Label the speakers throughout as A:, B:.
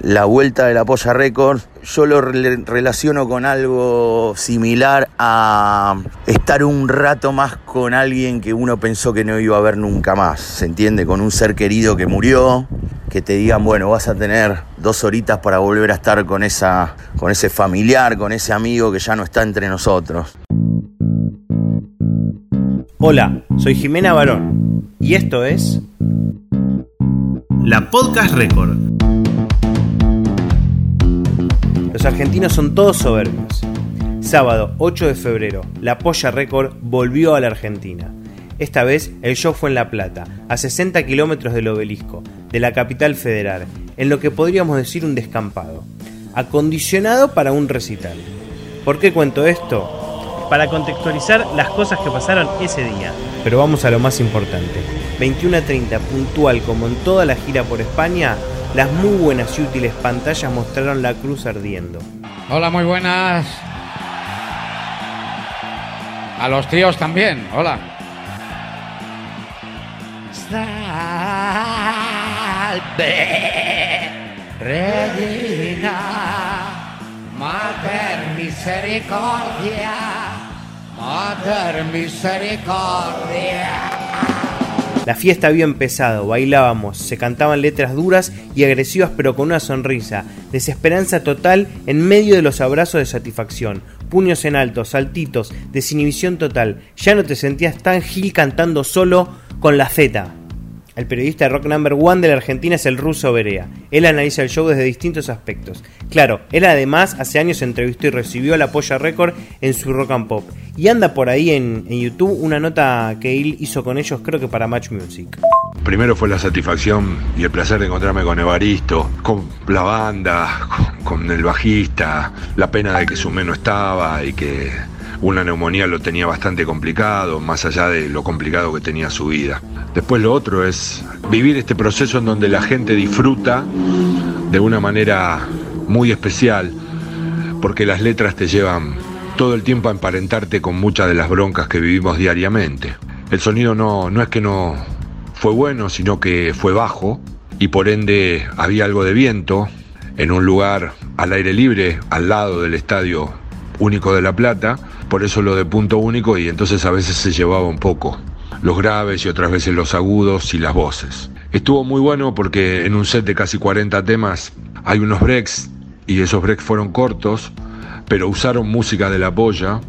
A: La vuelta de la Polla Record, yo lo re- relaciono con algo similar a estar un rato más con alguien que uno pensó que no iba a ver nunca más, ¿se entiende? Con un ser querido que murió, que te digan, bueno, vas a tener dos horitas para volver a estar con, esa, con ese familiar, con ese amigo que ya no está entre nosotros.
B: Hola, soy Jimena Barón y esto es La Podcast Record. Los argentinos son todos soberbios. Sábado 8 de febrero, La Polla Record volvió a la Argentina. Esta vez el show fue en La Plata, a 60 kilómetros del obelisco, de la capital federal, en lo que podríamos decir un descampado, acondicionado para un recital. ¿Por qué cuento esto? para contextualizar las cosas que pasaron ese día. Pero vamos a lo más importante. 21 a 30, puntual como en toda la gira por España, las muy buenas y útiles pantallas mostraron la cruz ardiendo.
C: Hola, muy buenas. A los tíos también, hola. Salve, Regina, Mater Misericordia, Mater Misericordia.
B: La fiesta había empezado, bailábamos, se cantaban letras duras y agresivas pero con una sonrisa, desesperanza total en medio de los abrazos de satisfacción, puños en alto, saltitos, desinhibición total. Ya no te sentías tan gil cantando solo con la Z. El periodista de rock number one de la Argentina es el ruso Berea. Él analiza el show desde distintos aspectos. Claro, él además hace años entrevistó y recibió la Polla Record en su rock and pop. Y anda por ahí en, YouTube una nota que él hizo con ellos, creo que para Match Music.
D: Primero fue la satisfacción y el placer de encontrarme con Evaristo, con la banda, con, el bajista, la pena de que Sumé no estaba y que una neumonía lo tenía bastante complicado, más allá de lo complicado que tenía su vida. Después lo otro es vivir este proceso en donde la gente disfruta de una manera muy especial, porque las letras te llevan todo el tiempo a emparentarte con muchas de las broncas que vivimos diariamente. El sonido no, no es que no fue bueno, sino que fue bajo y por ende había algo de viento en un lugar al aire libre, al lado del estadio único de La Plata, por eso lo de punto único y entonces a veces se llevaba un poco los graves y otras veces los agudos y las voces. Estuvo muy bueno porque en un set de casi 40 temas hay unos breaks y esos breaks fueron cortos, pero usaron música de la polla,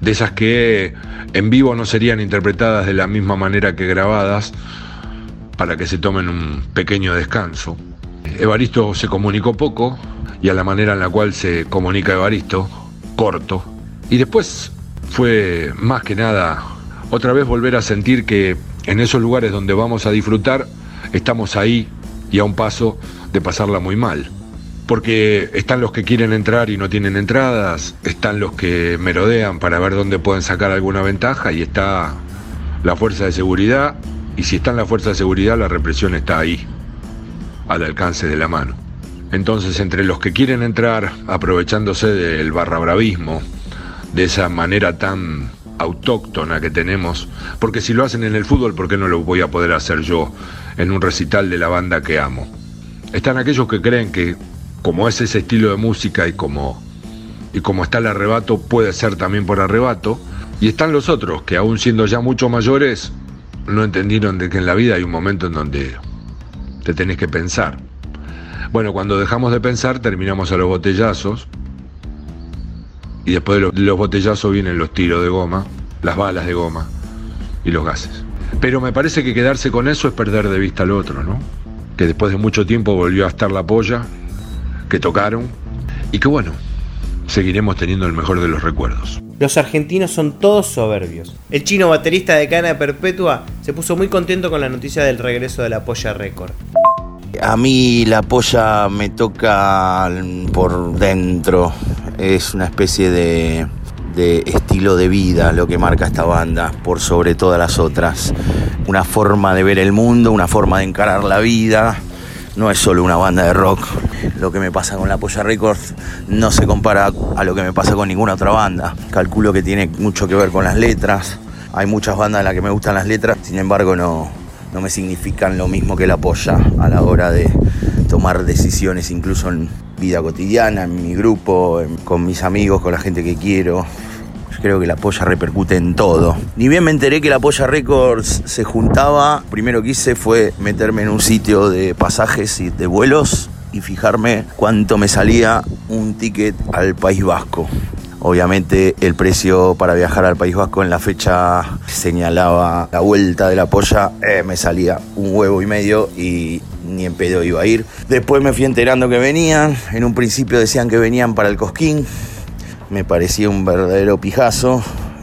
D: de esas que en vivo no serían interpretadas de la misma manera que grabadas, para que se tomen un pequeño descanso. Evaristo se comunicó poco y a la manera en la cual se comunica Evaristo, corto. Y después fue más que nada otra vez volver a sentir que en esos lugares donde vamos a disfrutar, estamos ahí y a un paso de pasarla muy mal. Porque están los que quieren entrar y no tienen entradas, están los que merodean para ver dónde pueden sacar alguna ventaja y está la fuerza de seguridad. Y si está en la fuerza de seguridad, la represión está ahí, al alcance de la mano. Entonces, entre los que quieren entrar aprovechándose del barrabravismo, de esa manera tan autóctona que tenemos, porque si lo hacen en el fútbol, ¿por qué no lo voy a poder hacer yo en un recital de la banda que amo? Están aquellos que creen que como es ese estilo de música y como, y como está el arrebato, puede ser también por arrebato, y están los otros que aún siendo ya mucho mayores, no entendieron de que en la vida hay un momento en donde te tenés que pensar. Bueno, cuando dejamos de pensar terminamos a los botellazos y después de los, de los botellazos vienen los tiros de goma, las balas de goma y los gases. Pero me parece que quedarse con eso es perder de vista al otro, ¿no? Que después de mucho tiempo volvió a estar la polla, que tocaron y que bueno, seguiremos teniendo el mejor de los recuerdos.
B: Los argentinos son todos soberbios. El chino baterista de Cana Perpetua se puso muy contento con la noticia del regreso de la Polla Record.
A: A mí la polla me toca por dentro. Es una especie de, de estilo de vida lo que marca esta banda por sobre todas las otras. Una forma de ver el mundo, una forma de encarar la vida. No es solo una banda de rock. Lo que me pasa con la Polla Records no se compara a lo que me pasa con ninguna otra banda. Calculo que tiene mucho que ver con las letras. Hay muchas bandas en las que me gustan las letras, sin embargo no, no me significan lo mismo que la polla a la hora de tomar decisiones incluso en vida cotidiana, en mi grupo, con mis amigos, con la gente que quiero. Creo que la polla repercute en todo. Ni bien me enteré que la polla Records se juntaba, primero que hice fue meterme en un sitio de pasajes y de vuelos y fijarme cuánto me salía un ticket al País Vasco. Obviamente el precio para viajar al País Vasco en la fecha señalaba la vuelta de la polla, eh, me salía un huevo y medio y ni en pedo iba a ir. Después me fui enterando que venían, en un principio decían que venían para el Cosquín, me parecía un verdadero pijazo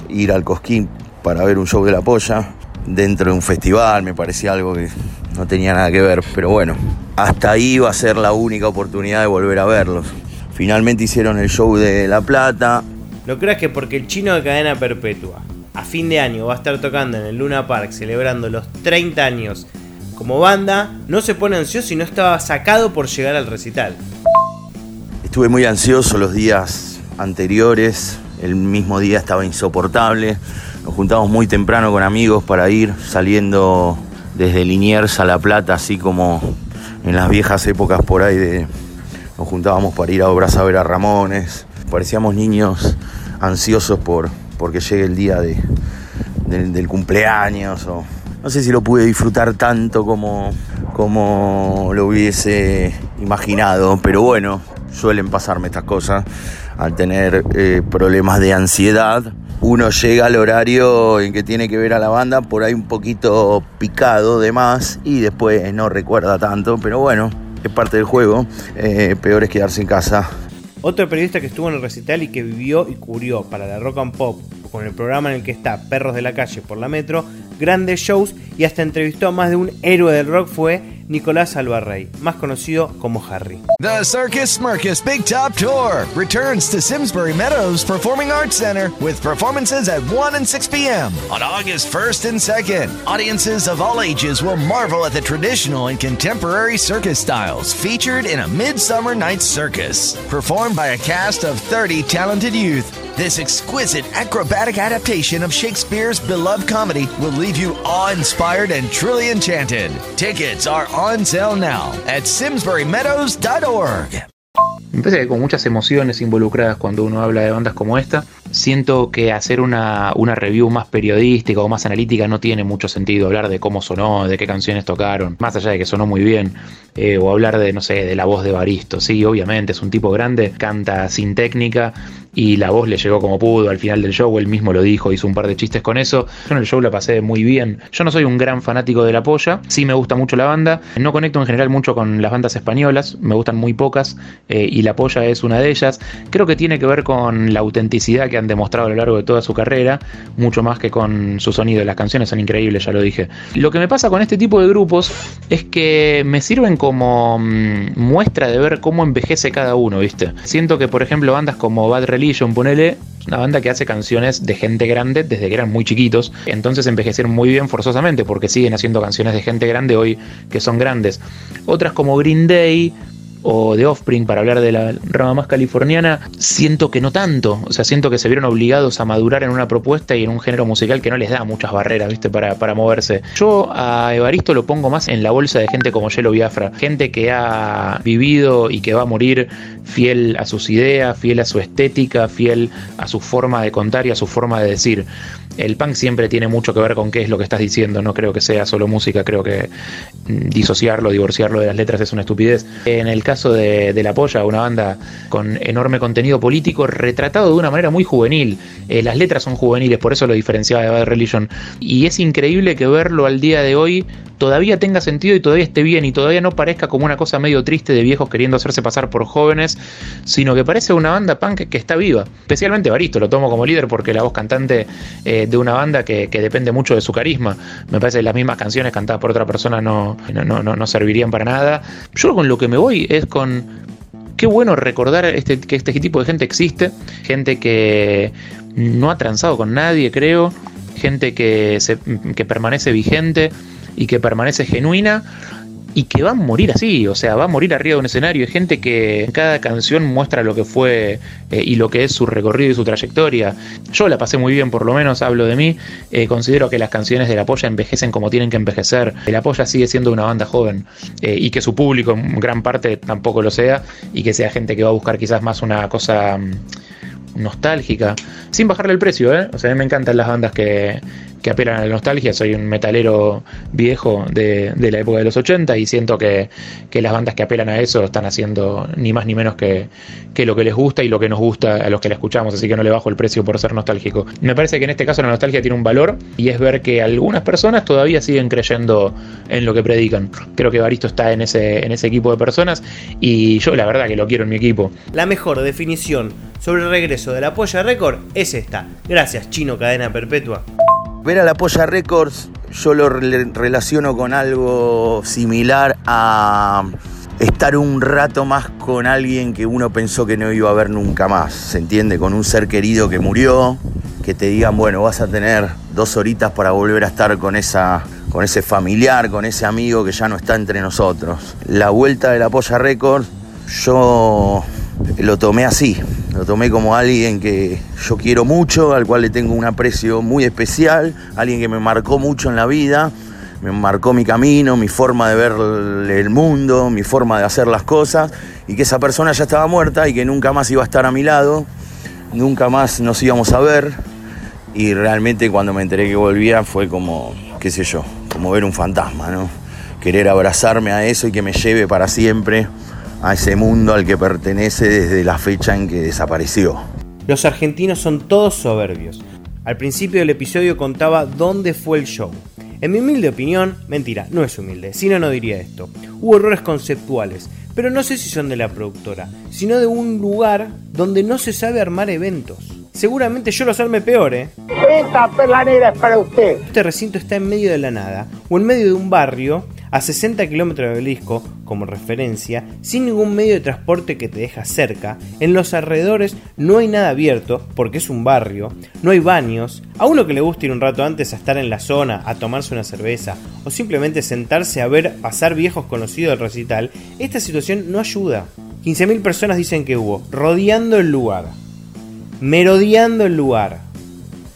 A: ir al Cosquín para ver un show de la polla dentro de un festival, me parecía algo que no tenía nada que ver, pero bueno, hasta ahí iba a ser la única oportunidad de volver a verlos. Finalmente hicieron el show de La Plata.
B: ¿No creas que porque el chino de cadena perpetua a fin de año va a estar tocando en el Luna Park celebrando los 30 años como banda, no se pone ansioso y no estaba sacado por llegar al recital?
A: Estuve muy ansioso los días anteriores, el mismo día estaba insoportable. Nos juntamos muy temprano con amigos para ir saliendo desde Liniers a La Plata, así como en las viejas épocas por ahí de, nos juntábamos para ir a obras a ver a Ramones. Parecíamos niños ansiosos por porque llegue el día de, del cumpleaños. No sé si lo pude disfrutar tanto como, como lo hubiese imaginado, pero bueno, suelen pasarme estas cosas. Al tener eh, problemas de ansiedad, uno llega al horario en que tiene que ver a la banda por ahí un poquito picado de más y después no recuerda tanto, pero bueno, es parte del juego. Eh, peor es quedarse en casa.
B: Otro periodista que estuvo en el recital y que vivió y cubrió para la Rock and Pop con el programa en el que está Perros de la Calle por la Metro, grandes shows y hasta entrevistó a más de un héroe del rock fue Nicolás Alvarrey, más conocido como Harry.
E: The Circus Smirkus Big Top Tour returns to Simsbury Meadows Performing Arts Center with performances at 1 and 6 p.m. on August 1st and 2nd. Audiences of all ages will marvel at the traditional and contemporary circus styles featured in a Midsummer Night's Circus, performed by a cast of 30 talented youth. This exquisite acrobatic adaptation of Shakespeare's beloved comedy will leave you awe inspired and truly enchanted. Tickets are on sale now at simsburymeadows.org.
F: Me parece que con muchas emociones involucradas cuando uno habla de bandas como esta. Siento que hacer una, una, review más periodística o más analítica no tiene mucho sentido. Hablar de cómo sonó, de qué canciones tocaron, más allá de que sonó muy bien. Eh, o hablar de, no sé, de la voz de Baristo. Sí, obviamente, es un tipo grande, canta sin técnica y la voz le llegó como pudo al final del show, él mismo lo dijo, hizo un par de chistes con eso. Yo en el show la pasé muy bien. Yo no soy un gran fanático de la polla, sí me gusta mucho la banda, no conecto en general mucho con las bandas españolas, me gustan muy pocas eh, y la polla es una de ellas. Creo que tiene que ver con la autenticidad que han demostrado a lo largo de toda su carrera, mucho más que con su sonido. Las canciones son increíbles, ya lo dije. Lo que me pasa con este tipo de grupos es que me sirven como mm, muestra de ver cómo envejece cada uno, ¿viste? Siento que, por ejemplo, bandas como Bad Religion Religion, ponele, una banda que hace canciones de gente grande desde que eran muy chiquitos, entonces envejecieron muy bien forzosamente porque siguen haciendo canciones de gente grande hoy que son grandes. Otras como Green Day, o de Offspring, para hablar de la rama más californiana, siento que no tanto. O sea, siento que se vieron obligados a madurar en una propuesta y en un género musical que no les da muchas barreras, ¿viste? Para, para moverse. Yo a Evaristo lo pongo más en la bolsa de gente como Yelo Biafra. Gente que ha vivido y que va a morir fiel a sus ideas, fiel a su estética, fiel a su forma de contar y a su forma de decir el punk siempre tiene mucho que ver con qué es lo que estás diciendo, no creo que sea solo música, creo que mm, disociarlo, divorciarlo de las letras es una estupidez. En el caso de, La Polla, una banda con enorme contenido político, retratado de una manera muy juvenil, eh, las letras son juveniles, por eso lo diferenciaba de Bad Religion, y es increíble que verlo al día de hoy todavía tenga sentido y todavía esté bien y todavía no parezca como una cosa medio triste de viejos queriendo hacerse pasar por jóvenes, sino que parece una banda punk que está viva. Especialmente Baristo, lo tomo como líder porque la voz cantante eh, de una banda que, depende mucho de su carisma. Me parece que las mismas canciones cantadas por otra persona no, no, no, no servirían para nada. Yo con lo que me voy es con qué bueno recordar este, que este tipo de gente existe, gente que no ha transado con nadie, creo, gente que, se, que permanece vigente y que permanece genuina y que va a morir así, o sea, va a morir arriba de un escenario. Hay gente que en cada canción muestra lo que fue eh, y lo que es su recorrido y su trayectoria. Yo la pasé muy bien, por lo menos hablo de mí. Eh, considero que las canciones de La Polla envejecen como tienen que envejecer. La Polla sigue siendo una banda joven eh, y que su público en gran parte tampoco lo sea y que sea gente que va a buscar quizás más una cosa mm, nostálgica, sin bajarle el precio, ¿eh? O sea, a mí me encantan las bandas que, que apelan a la nostalgia. Soy un metalero viejo de, la época de los 80 y siento que, las bandas que apelan a eso están haciendo ni más ni menos que, lo que les gusta y lo que nos gusta a los que la escuchamos, así que no le bajo el precio por ser nostálgico. Me parece que en este caso la nostalgia tiene un valor y es ver que algunas personas todavía siguen creyendo en lo que predican. Creo que Baristo está en ese, equipo de personas y yo la verdad que lo quiero en mi equipo.
B: La mejor definición sobre el regreso de la Polla Record es esta. Gracias, Chino Cadena Perpetua.
A: Ver a la Polla Records yo lo relaciono con algo similar a estar un rato más con alguien que uno pensó que no iba a ver nunca más, ¿se entiende? Con un ser querido que murió, que te digan, bueno, vas a tener dos horitas para volver a estar con esa con ese familiar, con ese amigo que ya no está entre nosotros. La vuelta de la Polla Records yo lo tomé así, lo tomé como alguien que yo quiero mucho, al cual le tengo un aprecio muy especial, alguien que me marcó mucho en la vida, me marcó mi camino, mi forma de ver el mundo, mi forma de hacer las cosas, y que esa persona ya estaba muerta y que nunca más iba a estar a mi lado, nunca más nos íbamos a ver, y realmente cuando me enteré que volvía fue como, qué sé yo, como ver un fantasma, ¿no? Querer abrazarme a eso y que me lleve para siempre a ese mundo al que pertenece desde la fecha en que desapareció.
B: Los argentinos son todos soberbios. Al principio del episodio contaba dónde fue el show. En mi humilde opinión, mentira, no es humilde, si no, no diría esto. Hubo errores conceptuales, pero no sé si son de la productora, sino de un lugar donde no se sabe armar eventos. Seguramente yo los arme peor, ¿eh?
G: Esta perlanera es para usted.
B: Este recinto está en medio de la nada, o en medio de un barrio a 60 kilómetros de Obelisco, como referencia, sin ningún medio de transporte que te deja cerca, en los alrededores no hay nada abierto, porque es un barrio, no hay baños, a uno que le gusta ir un rato antes a estar en la zona, a tomarse una cerveza, o simplemente sentarse a ver pasar viejos conocidos del recital, esta situación no ayuda. 15.000 personas dicen que hubo, rodeando el lugar, merodeando el lugar,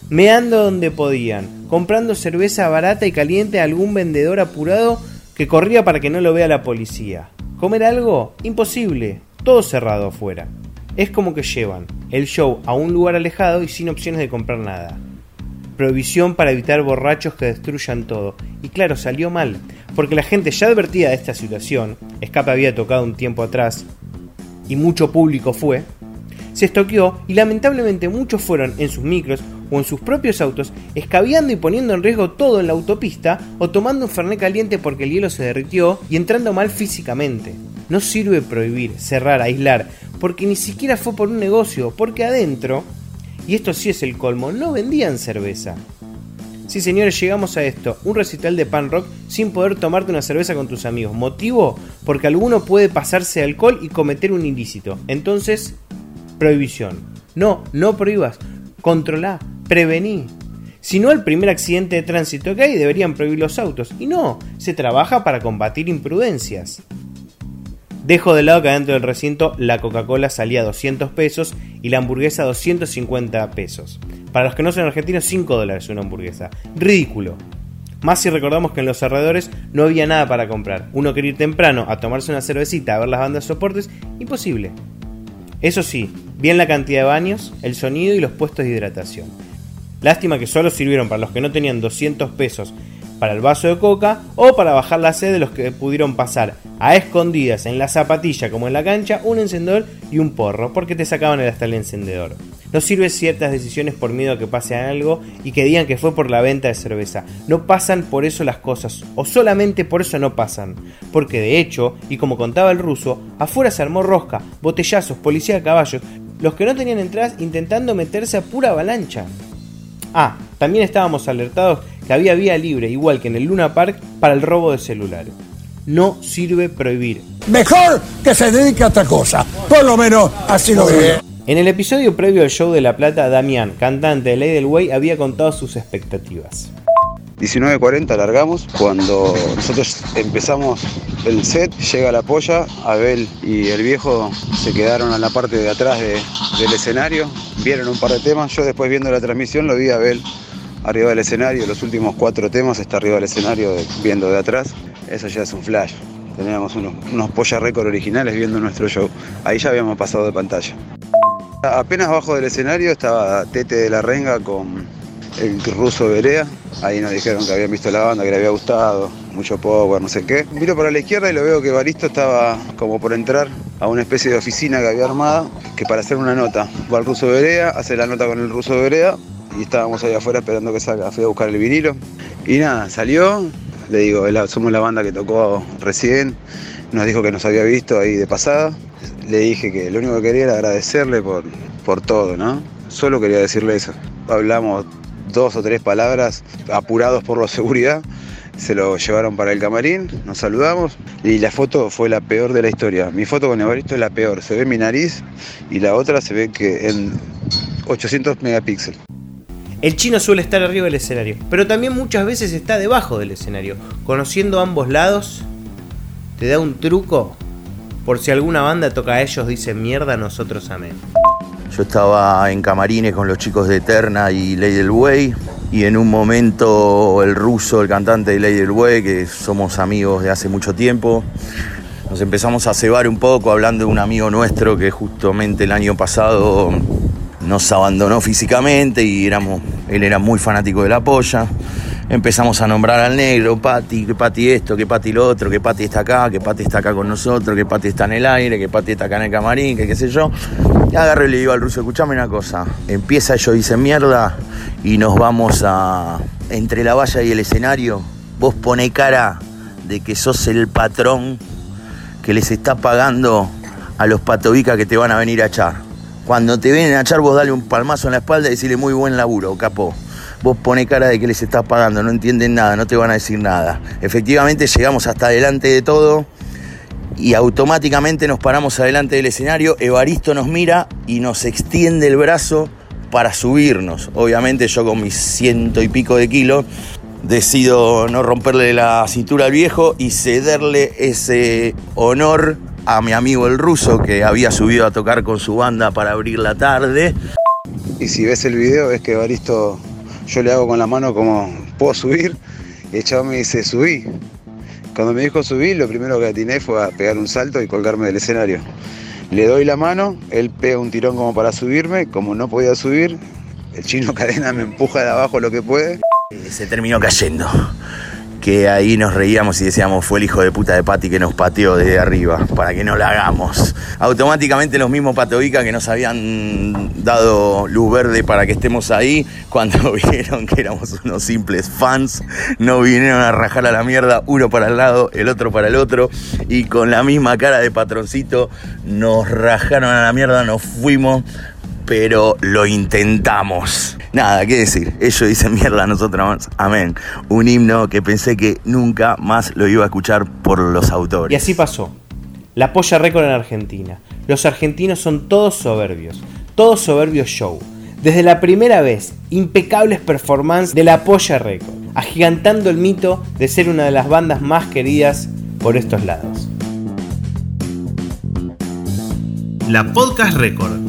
B: meando donde podían, comprando cerveza barata y caliente a algún vendedor apurado que corría para que no lo vea la policía. ¿Comer algo? Imposible, todo cerrado afuera. Es como que llevan el show a un lugar alejado y sin opciones de comprar nada. Prohibición para evitar borrachos que destruyan todo. Y claro, salió mal, porque la gente ya advertida de esta situación, Escape había tocado un tiempo atrás, y mucho público fue, se estoqueó y lamentablemente muchos fueron en sus micros o en sus propios autos, escabeando y poniendo en riesgo todo en la autopista o tomando un fernet caliente porque el hielo se derritió y entrando mal físicamente. No sirve prohibir, cerrar, aislar, porque ni siquiera fue por un negocio, porque adentro, y esto sí es el colmo, no vendían cerveza. Sí, señores, llegamos a esto. Un recital de pan rock sin poder tomarte una cerveza con tus amigos. ¿Motivo? Porque alguno puede pasarse alcohol y cometer un ilícito. Entonces, prohibición. No, no prohíbas. Controla, prevení. Si no, el primer accidente de tránsito que hay deberían prohibir los autos. Y no, se trabaja para combatir imprudencias. Dejo de lado que dentro del recinto la Coca-Cola salía a 200 pesos y la hamburguesa a 250 pesos. Para los que no son argentinos, 5 dólares una hamburguesa. Ridículo. Más si recordamos que en los alrededores no había nada para comprar. Uno quería ir temprano a tomarse una cervecita, a ver las bandas soportes, imposible. Eso sí, bien la cantidad de baños, el sonido y los puestos de hidratación. Lástima que solo sirvieron para los que no tenían 200 pesos para el vaso de coca o para bajar la sed de los que pudieron pasar a escondidas en la zapatilla como en la cancha un encendedor y un porro porque te sacaban hasta el encendedor. No sirve ciertas decisiones por miedo a que pase algo y que digan que fue por la venta de cerveza. No pasan por eso las cosas, o solamente por eso no pasan. Porque de hecho, y como contaba el ruso, afuera se armó rosca, botellazos, policía de caballos, los que no tenían entradas intentando meterse a pura avalancha. Ah, también estábamos alertados que había vía libre, igual que en el Luna Park, para el robo de celulares. No sirve prohibir.
H: Mejor que se dedique a otra cosa. Por lo menos así lo veo.
B: En el episodio previo al show de La Plata, Damián, cantante de Ley del Way, había contado sus expectativas.
I: 19.40 largamos. Cuando nosotros empezamos el set, llega la polla, Abel y el viejo se quedaron en la parte de atrás de- del escenario, vieron un par de temas, yo después viendo la transmisión lo vi a Abel arriba del escenario, los últimos cuatro temas está arriba del escenario viendo de atrás, eso ya es un flash. Teníamos unos, unos polla récord originales viendo nuestro show. Ahí ya habíamos pasado de pantalla. Apenas abajo del escenario estaba Tete de la Renga con el ruso Berea. Ahí nos dijeron que habían visto la banda, que le había gustado, mucho power, no sé qué. Miro para la izquierda y lo veo que Baristo estaba como por entrar a una especie de oficina que había armada, que para hacer una nota. Va el ruso Berea, hace la nota con el ruso Berea y estábamos ahí afuera esperando que salga. Fui a buscar el vinilo y nada, salió. Le digo, "Es la- somos la banda que tocó recién. Nos dijo que nos había visto ahí de pasada. Le dije que lo único que quería era agradecerle por, por todo, ¿no? Solo quería decirle eso. Hablamos dos o tres palabras apurados por la seguridad. Se lo llevaron para el camarín, nos saludamos y la foto fue la peor de la historia. Mi foto con Evaristo es la peor. Se ve mi nariz y la otra se ve que en 800 megapíxeles.
B: El chino suele estar arriba del escenario, pero también muchas veces está debajo del escenario. Conociendo ambos lados, te da un truco por si alguna banda toca a ellos, dice mierda, nosotros amén.
A: Yo estaba en camarines con los chicos de Eterna y Ley del Way. Y en un momento el ruso, el cantante de Ley del Way, que somos amigos de hace mucho tiempo, nos empezamos a cebar un poco hablando de un amigo nuestro que justamente el año pasado nos abandonó físicamente y éramos, él era muy fanático de la polla. Empezamos a nombrar al negro, Pati, que Pati esto, que Pati lo otro, que Pati está acá, que Pati está acá con nosotros, que Pati está en el aire, que Pati está acá en el camarín, que qué sé yo. Y agarro y le digo al ruso, escuchame una cosa, empieza ellos dicen mierda y nos vamos a... Entre la valla y el escenario, vos pone cara de que sos el patrón que les está pagando a los patovicas que te van a venir a echar. Cuando te vienen a echar, vos dale un palmazo en la espalda y decirle muy buen laburo, capo. Vos pone cara de que les estás pagando, no entienden nada, no te van a decir nada. Efectivamente llegamos hasta adelante de todo y automáticamente nos paramos adelante del escenario. Evaristo nos mira y nos extiende el brazo para subirnos. Obviamente yo con mis ciento y pico de kilos decido no romperle la cintura al viejo y cederle ese honor a mi amigo el ruso que había subido a tocar con su banda para abrir la tarde.
I: Y si ves el video, es que Evaristo, yo le hago con la mano como, ¿puedo subir? Y el chavo me dice, subí. Cuando me dijo subir, lo primero que atiné fue a pegar un salto y colgarme del escenario. Le doy la mano, él pega un tirón como para subirme, como no podía subir, el chino cadena me empuja de abajo lo que puede.
A: Se terminó cayendo. Que ahí nos reíamos y decíamos, fue el hijo de puta de Pati que nos pateó desde arriba, para que no la hagamos. Automáticamente los mismos Patovica que nos habían dado luz verde para que estemos ahí, cuando vieron que éramos unos simples fans, no vinieron a rajar a la mierda, uno para el lado, el otro para el otro, y con la misma cara de patroncito nos rajaron a la mierda, nos fuimos, pero lo intentamos. Nada, qué decir. Ellos dicen mierda, nosotros amén. Un himno que pensé que nunca más lo iba a escuchar por los
B: Y
A: autores.
B: así pasó. La polla récord en Argentina. Los argentinos son todos soberbios. Todos soberbios show. Desde la primera vez, impecables performances de la polla récord. Agigantando el mito de ser una de las bandas más queridas por estos lados. La Podcast Record.